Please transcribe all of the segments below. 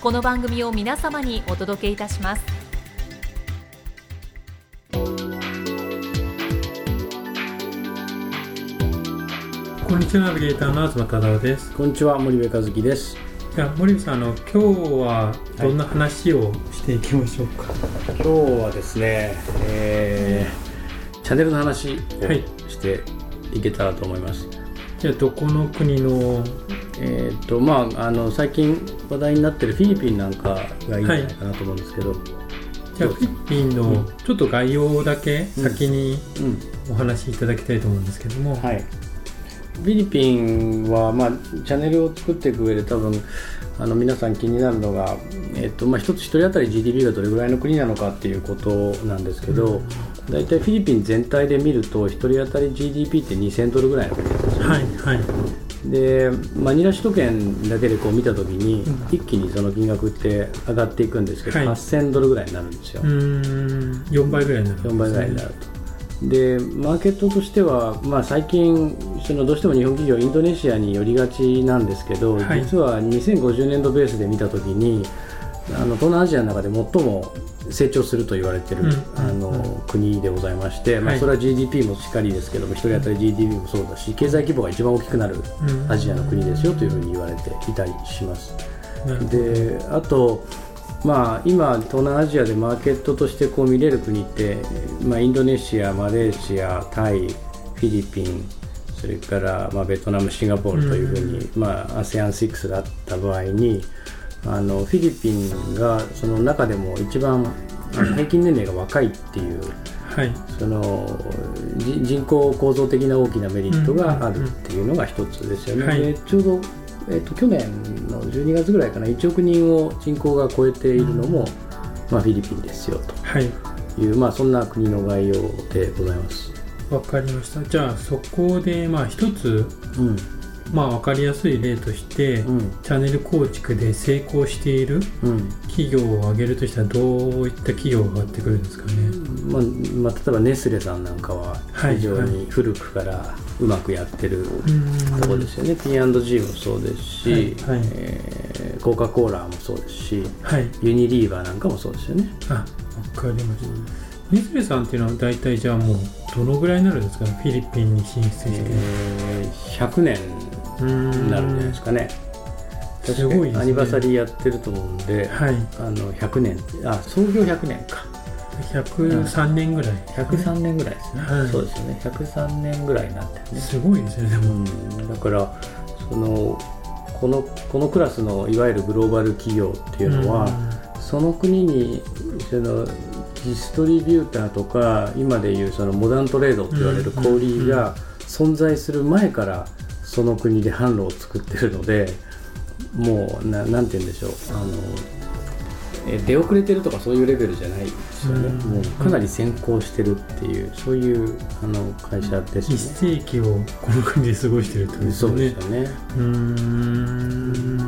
この番組を皆様にお届けいたします。こんにちはナビゲーターの東忠夫です。こんにちは森部和樹です。じゃあ森部さんあの今日はどんな話をしていきましょうか、今日はですね、えー、チャンネルの話をしていけたらと思います、じゃあどこの国の？えーとまあ、あの最近話題になってるフィリピンなんかがいいんじゃないかなと思うんですけど、じゃあフィリピンのちょっと概要だけ先にお話しいただきたいと思うんですけども、はい、フィリピンは、まあ、チャンネルを作っていく上で多分あの皆さん気になるのが、えっとまあ、一つ一人当たり GDP がどれぐらいの国なのかっていうことなんですけど、大体フィリピン全体で見ると一人当たり GDP って2000ドルぐらいの国ですよ。ね。はいはいでマニラ首都圏だけでこう見たときに、一気にその金額って上がっていくんですけど、はい。8000ドルぐらいになるんですよ、うーん。4倍ぐらいになるね。4倍ぐらいになると。でマーケットとしては、まあ、最近そのどうしても日本企業インドネシアに寄りがちなんですけど、はい。実は2050年度ベースで見たときにあの東南アジアの中で最も成長すると言われている、うん。あの国でございまして、まあ、はい。それは GDP もしっかりですけども、一人当たり GDP もそうだし経済規模が一番大きくなるうん。アジアの国ですよというふうに言われていたりします。であと、まあ、今、東南アジアでマーケットとしてこう見れる国って、まあ、インドネシア、マレーシア、タイ、フィリピン、それから、まあ、ベトナム、シンガポールというふうに、まあ、ASEAN6 があった場合にあのフィリピンがその中でも一番平均年齢が若いっていうはい。そのじ人口構造的な大きなメリットがあるっていうのが一つですよね。はい。でちょうど、えっと去年の12月ぐらいかな1億人を人口が超えているのも、まあ、フィリピンですよはい。という、まあ、そんな国の概要でございます。わかりました。じゃあそこでまあ一つうんまあ分かりやすい例として、うん。チャンネル構築で成功しているうん。企業を挙げるとしたらどういった企業が上がってくるんですかね、まあまあ、例えばネスレさんなんかははい。非常に古くからうまくやってるうん。ところですよね、P&G もそうですし、はい。はい。えーコカ・コーラもそうですしはい。ユニリーバーなんかもそうですよね。あわかりました。ネスレさんっていうのは大体じゃあもうどのぐらいになるんですかね？フィリピンに進出して、えー100年になるんじゃないですかね。すごいですね。アニバーサリーやってると思うんで、はい。あの100年。あ創業100年か。103年ぐらい、103年ぐらいですね、はい。そうですよね。103年ぐらいになってるね、すごいですねでも、うん、だからそのこのこのクラスのいわゆるグローバル企業っていうのは、その国にそのディストリビューターとか今でいうそのモダントレードって言われる小売りが存在する前からその国で販路を作ってるのでもうななんて言うんでしょう。あのえ出遅れてるとかそういうレベルじゃないですよね、うん。もうかなり先行してるっていうそういうあの会社です一ね。世紀をこの国で過ごしてるってことですそうでよねすよね。うーん。な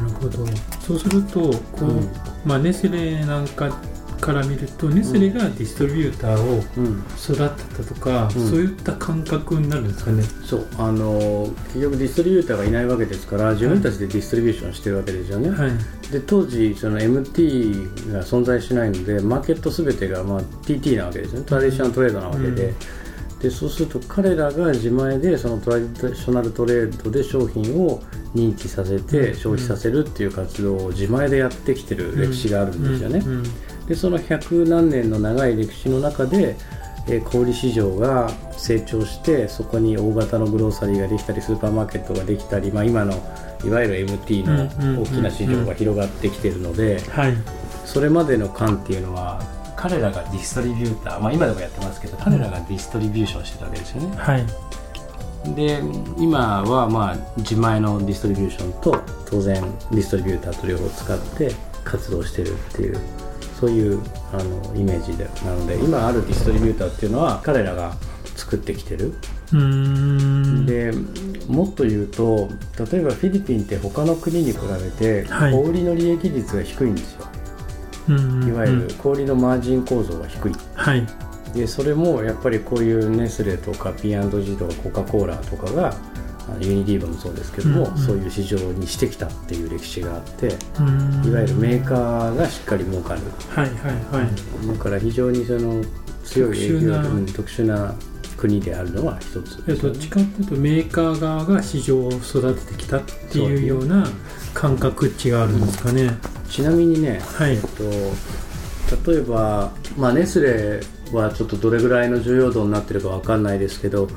るほど。そうするとこう、うん。まあ、ネスレなんかから見るとネスレがディストリビューターをうん。育てたとか、うん。そういった感覚になるんですかね、そう。あの結局ディストリビューターがいないわけですから自分たちでディストリビューションしてるわけですよね、はい。で当時その MT が存在しないのでマーケットすべてが、まあ、TT なわけですよね。トラディショナルトレードなわけで、でそうすると彼らが自前でそのトラディショナルトレードで商品を認知させて消費させるっていう活動を自前でやってきてる歴史があるんですよね。でその百何年の長い歴史の中でえ小売市場が成長してそこに大型のグローサリーができたりスーパーマーケットができたり、まあ、今のいわゆる MT の大きな市場が広がってきてるので、それまでの間っていうのは彼らがディストリビューター、まあ、今でもやってますけど彼らがディストリビューションしてたわけですよね。はい。で今はまあ自前のディストリビューションと当然ディストリビューターと両方使って活動してるっていうそういうあのイメージで。なので今あるディストリビューターっていうのは彼らが作ってきてる。でもっと言うと例えばフィリピンって他の国に比べて小売の利益率が低いんですよ、はい、いわゆる小売のマージン構造が低い、はい、でそれもやっぱりこういうネスレとか P&G とかコカ・コーラとかがユニディーバもそうですけども、うんうん、そういう市場にしてきたっていう歴史があっていわゆるメーカーがしっかり儲かる、はいはいはい、だから非常にその強い影響力特殊な国であるのは一つ、ね、どっちかというとメーカー側が市場を育ててきたっていうような感覚値があるんですかね、ちなみにね、はい。えっと、例えば、まあ、ネスレはちょっとどれぐらいの重要度になってるか分かんないですけど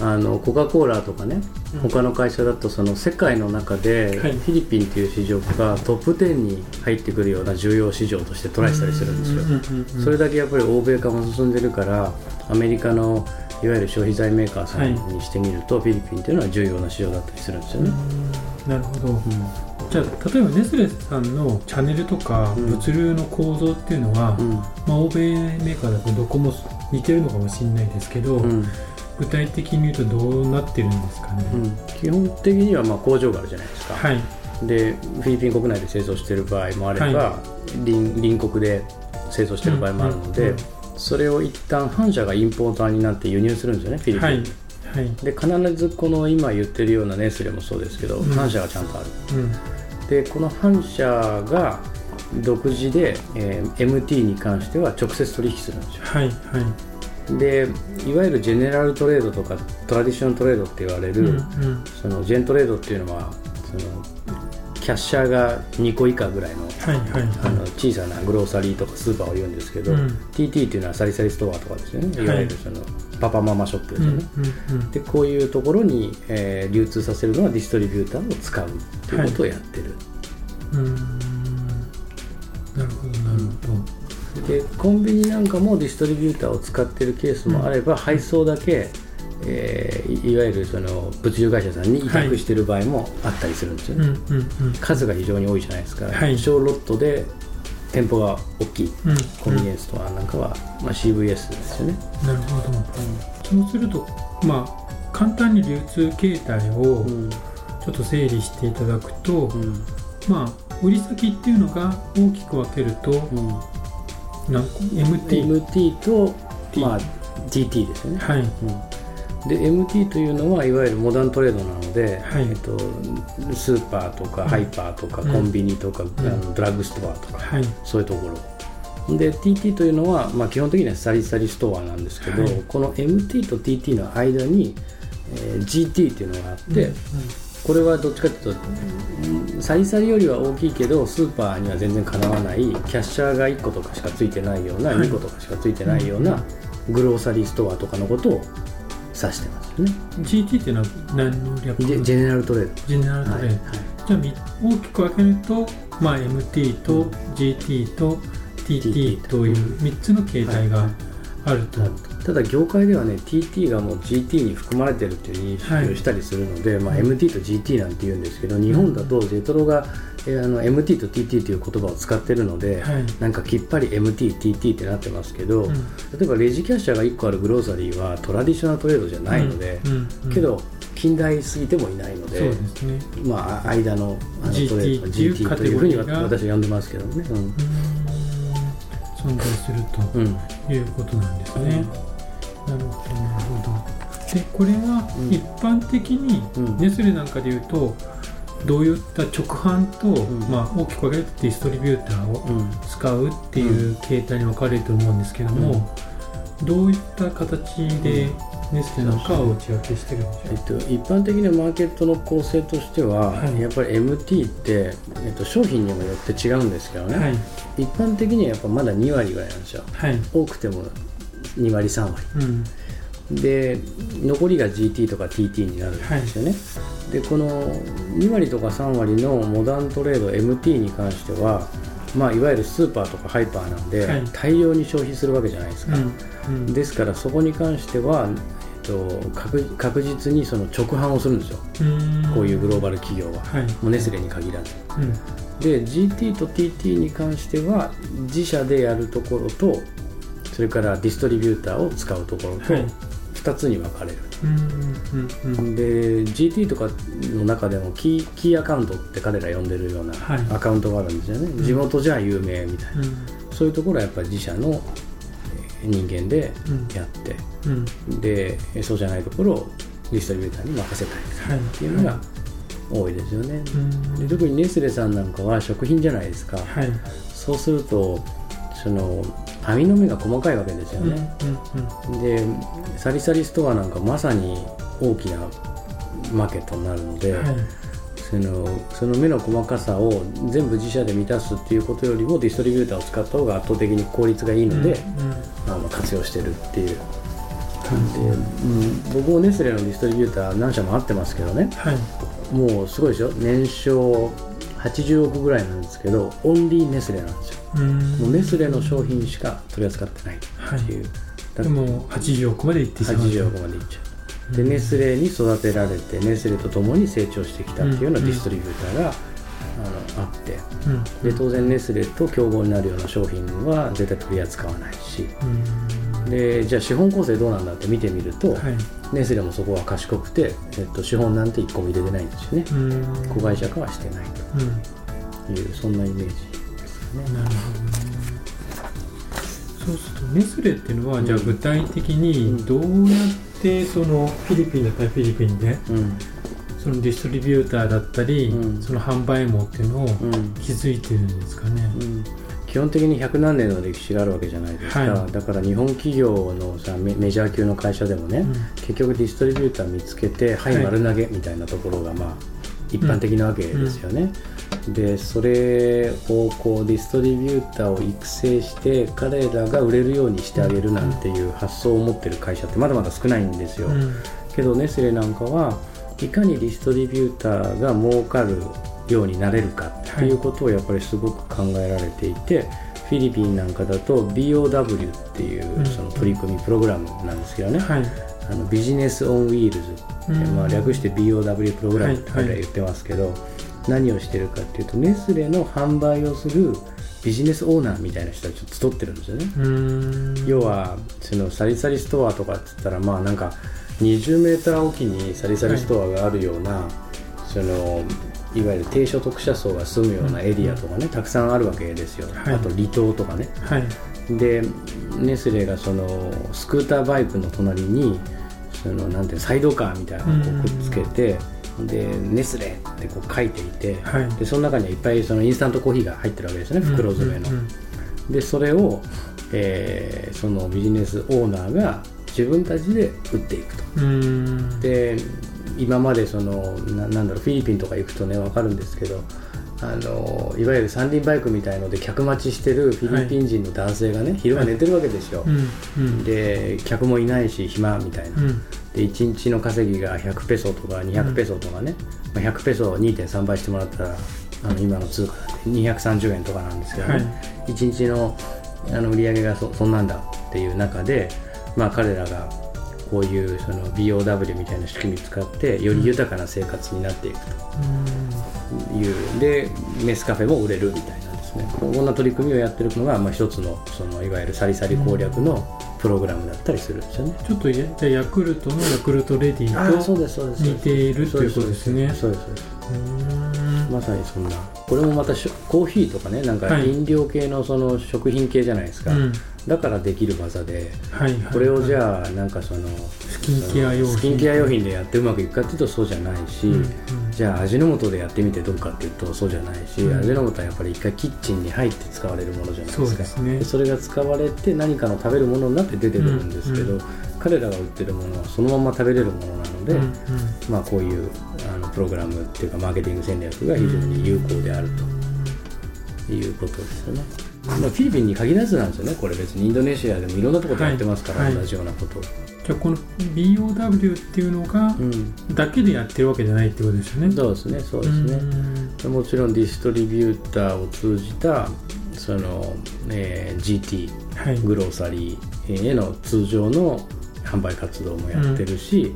あのコカ・コーラとかね、うん、他の会社だとその世界の中でフィリピンという市場がトップ10に入ってくるような重要市場としてトライしたりしてるんですよ、それだけやっぱり欧米化も進んでるからアメリカのいわゆる消費財メーカーさんにしてみると、はい、フィリピンというのは重要な市場だったりするんですよね。なるほど、うん、じゃあ例えばネスレさんのチャンネルとか物流の構造っていうのは、うん、まあ、欧米メーカーだとどこも似てるのかもしれないですけど、うん具体的に言うとどうなってるんですかね、うん、基本的にはまあ工場があるじゃないですか、はい、でフィリピン国内で製造している場合もあれば、はい、隣国で製造している場合もあるので、うんうんうん、それを一旦反社がインポーターになって輸入するんですよねフィリピン。に、はい、で必ずこの今言ってるようなネスレもそうですけど、うん、反社がちゃんとある、うん、でこの反社が独自で、えー、MT に関しては直接取引するんですよ、はい。はいでいわゆるジェネラルトレードとかトラディショントレードって言われる、うんうん、そのジェントレードっていうのはそのキャッシャーが2個以下ぐらいのはいはいはい、あの小さなグローサリーとかスーパーを言うんですけど、うん、TT っていうのはサリサリストアとかですよね。い。わゆるその、パパママショップですよね、でこういうところに、えー、流通させるのはディストリビューターを使うっていうことをやってる、はい、うん。なるほどなるほど、でコンビニなんかもディストリビューターを使っているケースもあれば、うん、配送だけ、えー、いわゆるその物流会社さんに委託している場合もあったりするんですよね、はい数が非常に多いじゃないですか、はい、小ロットで店舗が大きい、うん、コンビニエンスストアなんかは、まあ、CVS ですよね。なるほど、うん、そうするとまあ簡単に流通形態をちょっと整理していただくと、うん、まあ売り先っていうのが大きく分けると、何個 MT, MT と、まあ、TT ですね、はい、うん。で MT というのはいわゆるモダントレードなので、はい、えっと、スーパーとかハイパーとか、コンビニとか、うん、あのドラッグストアとか、はい、そういうところ。で TT というのは、まあ、基本的にはサリサリストアなんですけど、はい、この MT と TT の間に、えー、GT っていうのがあって、うんうんこれはどっちかというとサリサリよりは大きいけどスーパーには全然かなわないキャッシャーが1個とかしかついてないような、はい、2個とかしかついてないようなグローサリーストアとかのことを指してますね。GT っていうのは何の略ジェネラルトレード。ジェネラルトレード、はいはい、じゃあ大きく分けると、まあ、MT と GT と TT という3つの形態があると、ただ業界ではね TT がもう GT に含まれてるっていう認識をしたりするので、はい、まあ、MT と GT なんて言うんですけど日本だとジェトロが、えー、あの MT と TT という言葉を使ってるので、はい、なんかきっぱり MT、TT ってなってますけど、うん、例えばレジキャッシャーが1個あるグローサリーはトラディショナルトレードじゃないので、うん。うん、けど近代すぎてもいないので、ね、まあ、間のあのトレード GT というふうに私は呼んでますけどね。うん。存在するということなんですね。なるほど。なるほどでこれは一般的にネスレなんかでいうと、どういった直販と、うん、まあ、大きく分けるとディストリビューターを使うっていう形態に分かれると思うんですけども、うん、どういった形でネスレなんかは内訳してるんでしょえっと、一般的なマーケットの構成としては、はい。やっぱり MT って、えっと、商品にもよって違うんですけどね、はい。一般的にはやっぱまだ2割ぐらいなんですよ。はい。多くても2割3割うん。で残りが GT とか TT になるんですよね、でこの2割とか3割のモダントレード MT に関しては、まあ、いわゆるスーパーとかハイパーなんで、はい。大量に消費するわけじゃないですか、うん。ですからそこに関しては、えっと、確確実にその直販をするんですよ。うん。こういうグローバル企業は、はい。もうネスレに限らず。うん。で GT と TT に関しては自社でやるところとそれからディストリビューターを使うところとはい。2つに分かれる、で GT とかの中でもキーキーアカウントって彼ら呼んでるようなはい。アカウントがあるんですよね、地元じゃ有名みたいな、うん。そういうところはやっぱり自社のえー人間でうん。やって、うん。でそうじゃないところをディストリビューターに任せたい。っていうのが多いですよね、うん。で特にネスレさんなんかは食品じゃないですか、はい。そうするとその網の目が細かいわけですようんね、うん。でサリサリストアなんかまさに大きなマーケットになるので、はい。そのその目の細かさを全部自社で満たすっていうことよりもディストリビューターを使った方が圧倒的に効率がいいので、うんうん。あの活用してるっていう。感じ。で、うん、僕もネスレのディストリビューター何社もあってますけどね。はい。もうすごいですよ年商80億ぐらいなんですけどオンリーネスレなんですよ。うん。もうネスレの商品しか取り扱ってないっていう、だでも80億までいってしまう。80億までいっちゃう。でネスレに育てられてネスレと共に成長してきたっていうようなディストリビューターが、あのあって。うん。で当然ネスレと競合になるような商品は絶対取り扱わないし。うんでじゃあ資本構成どうなんだって見てみると、はい。ネスレもそこは賢くて、えっと、資本なんて1個も入れてないんですよね。うん。子会社化はしてないうん。というそんなイメージですかね。なるほどね。そうするとネスレっていうのは、じゃあ具体的にどうやってそのフィリピンだったらフィリピンでうん。そのディストリビューターだったり、うん。その販売網っていうのをうん。築いてるんですかね、うん基本的に100何年の歴史があるわけじゃないですか、はい。だから日本企業のさメメジャー級の会社でもね、うん。結局ディストリビューター見つけてはい。はい丸投げみたいなところがまあ一般的なわけですよね、でそれをこうディストリビューターを育成して彼らが売れるようにしてあげるなんていう発想を持ってる会社ってまだまだ少ないんですよ、うん。けどネスレなんかはいかにディストリビューターが儲かるようになれるかっていうことをやっぱりすごく考えられていて、フィリピンなんかだと BOW っていううんその取り組みプログラムなんですけどね、はい。あの Business on Wheels って、うん。まあ、略して BOW プログラムって言ってますけど、何をしてるかっていうとネスレの販売をするビジネスオーナーみたいな人たちを集ってるんですよね、うん。要はそのサリサリストアとかっつったらまあなんか20メーターおきにサリサリストアがあるような、そのいわゆる低所得者層が住むようなエリアとかね、たくさんあるわけですよ、はい。あと離島とかね。はい。でネスレがそのスクーターバイクの隣にそのなんていうのサイドカーみたいなのをこうくっつけて、でネスレってこう書いていて、はい。でその中にはいっぱいそのインスタントコーヒーが入ってるわけですね袋詰めの。でそれを、えーそのビジネスオーナーが自分たちで売っていくと。うん。で今までそのななんだろうフィリピンとか行くとね分かるんですけどあのいわゆる三輪バイクみたいので客待ちしてるフィリピン人の男性がね、昼間寝てるわけですよ、うんうん。で客もいないし暇みたいな、うん。で1日の稼ぎが100ペソとか200ペソとかね、まあ、100ペソを2.3倍してもらったらあの今の通貨なんで230円とかなんですけどね、はい。1日のあの売り上げがそそんなんだっていう中で、まあ、彼らがこういうその BOW みたいな仕組み使ってより豊かな生活になっていくと。いうでメスカフェも売れるみたいなんですね。こんな取り組みをやってるのが、まあ、一つのそのいわゆるサリサリ攻略のプログラムだったりするんですよね。ちょっとやじゃあヤクルトのヤクルトレディと似ているということですね。そうですそうですうんまさにそんな。これもまたコーヒーとかねなんかはい。飲料系のその食品系じゃないですか、うんだからできる技で、はいはいはい、これをじゃあなんかそのスキンケア用品。スキンケア用品でやってうまくいくかっていうとそうじゃないし、うんうん。じゃあ味の素でやってみてどうかっていうとそうじゃないし、うん。味の素はやっぱり一回キッチンに入って使われるものじゃないですか。そうですね。それが使われて何かの食べるものになって出てくるんですけど、うんう彼らが売ってるものはそのまま食べれるものなので、うんうん。まあ、こういうあのプログラムっていうかマーケティング戦略が非常に有効であるということですよね。まあ、フィリピンに限らずなんですよね、これ別にインドネシアでもいろんなところでやってますから、はいはい同じようなことを。じゃあこの BOW っていうのがうんだけでやってるわけじゃないってことですよね？そうですね、そうですね。ね。もちろんディストリビューターを通じたその、えー GT はい。グローサリーへの通常の販売活動もやってるし、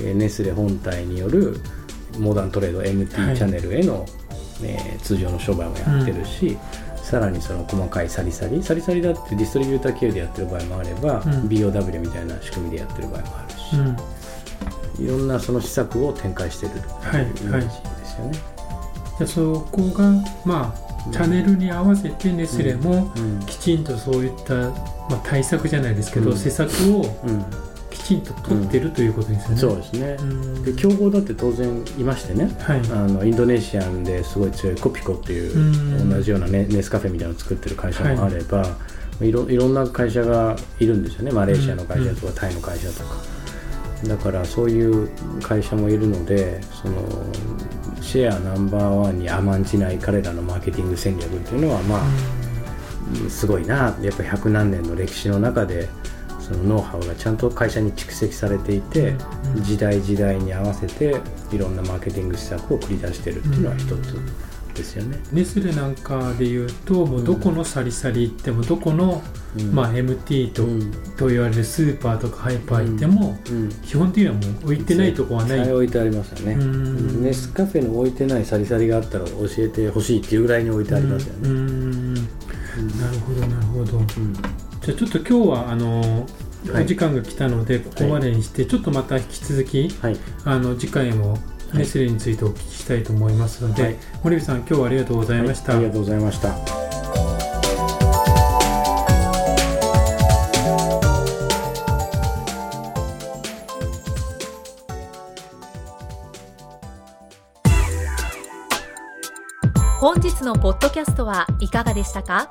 えーネスレ本体によるモダントレード MT はいチャンネルへの、えー通常の商売もやってるし、さらにその細かいサリサリサリサリだってディストリビューター経由でやってる場合もあれば、うん。BOW みたいな仕組みでやってる場合もあるし、うん。いろんなその施策を展開してるというはいイメージですよね。じゃあそこがまあチャンネルに合わせてネスレもうん。きちんとそういった、まあ、対策じゃないですけど、うん。施策をうんきちんと取ってるということですよね。そうですね。うん。で競合だって当然いましてね、はい。あのインドネシアンですごい強いコピコっていう、うん。同じようなネネスカフェみたいなのを作ってる会社もあれば、い、ろいろんな会社がいるんですよね。マレーシアの会社とか、タイの会社とか。だからそういう会社もいるのでそのシェアナンバーワンに甘んじない彼らのマーケティング戦略っていうのはまあ、すごいな。やっぱ百何年の歴史の中でそのノウハウがちゃんと会社に蓄積されていて、うん。時代時代に合わせていろんなマーケティング施策を繰り出してるっていうのは一つですよね。ネスレなんかで言うともうどこのサリサリ行ってもどこの、うん。まあ、MT と,、うん。と言われるスーパーとかハイパー行っても、うん。基本的にはもう置いてないとこはない。置いてありますよね。うん。ネスカフェの置いてないサリサリがあったら教えてほしいっていうぐらいに置いてありますよね。なるほどなるほど。うんじゃあちょっと今日はあのはい。お時間が来たのでここまでにして、ちょっとまた引き続きはい、あの次回もネスレについてお聞きしたいと思いますので、はい。森部さん今日はありがとうございました。はい。ありがとうございました。本日のポッドキャストはいかがでしたか？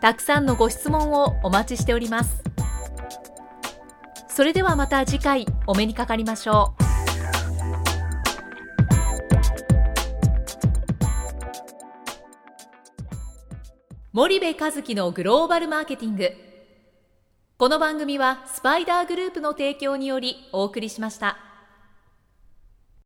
たくさんのご質問をお待ちしております。それではまた次回お目にかかりましょう。森部和樹のグローバルマーケティング。この番組はスパイダーグループの提供によりお送りしました。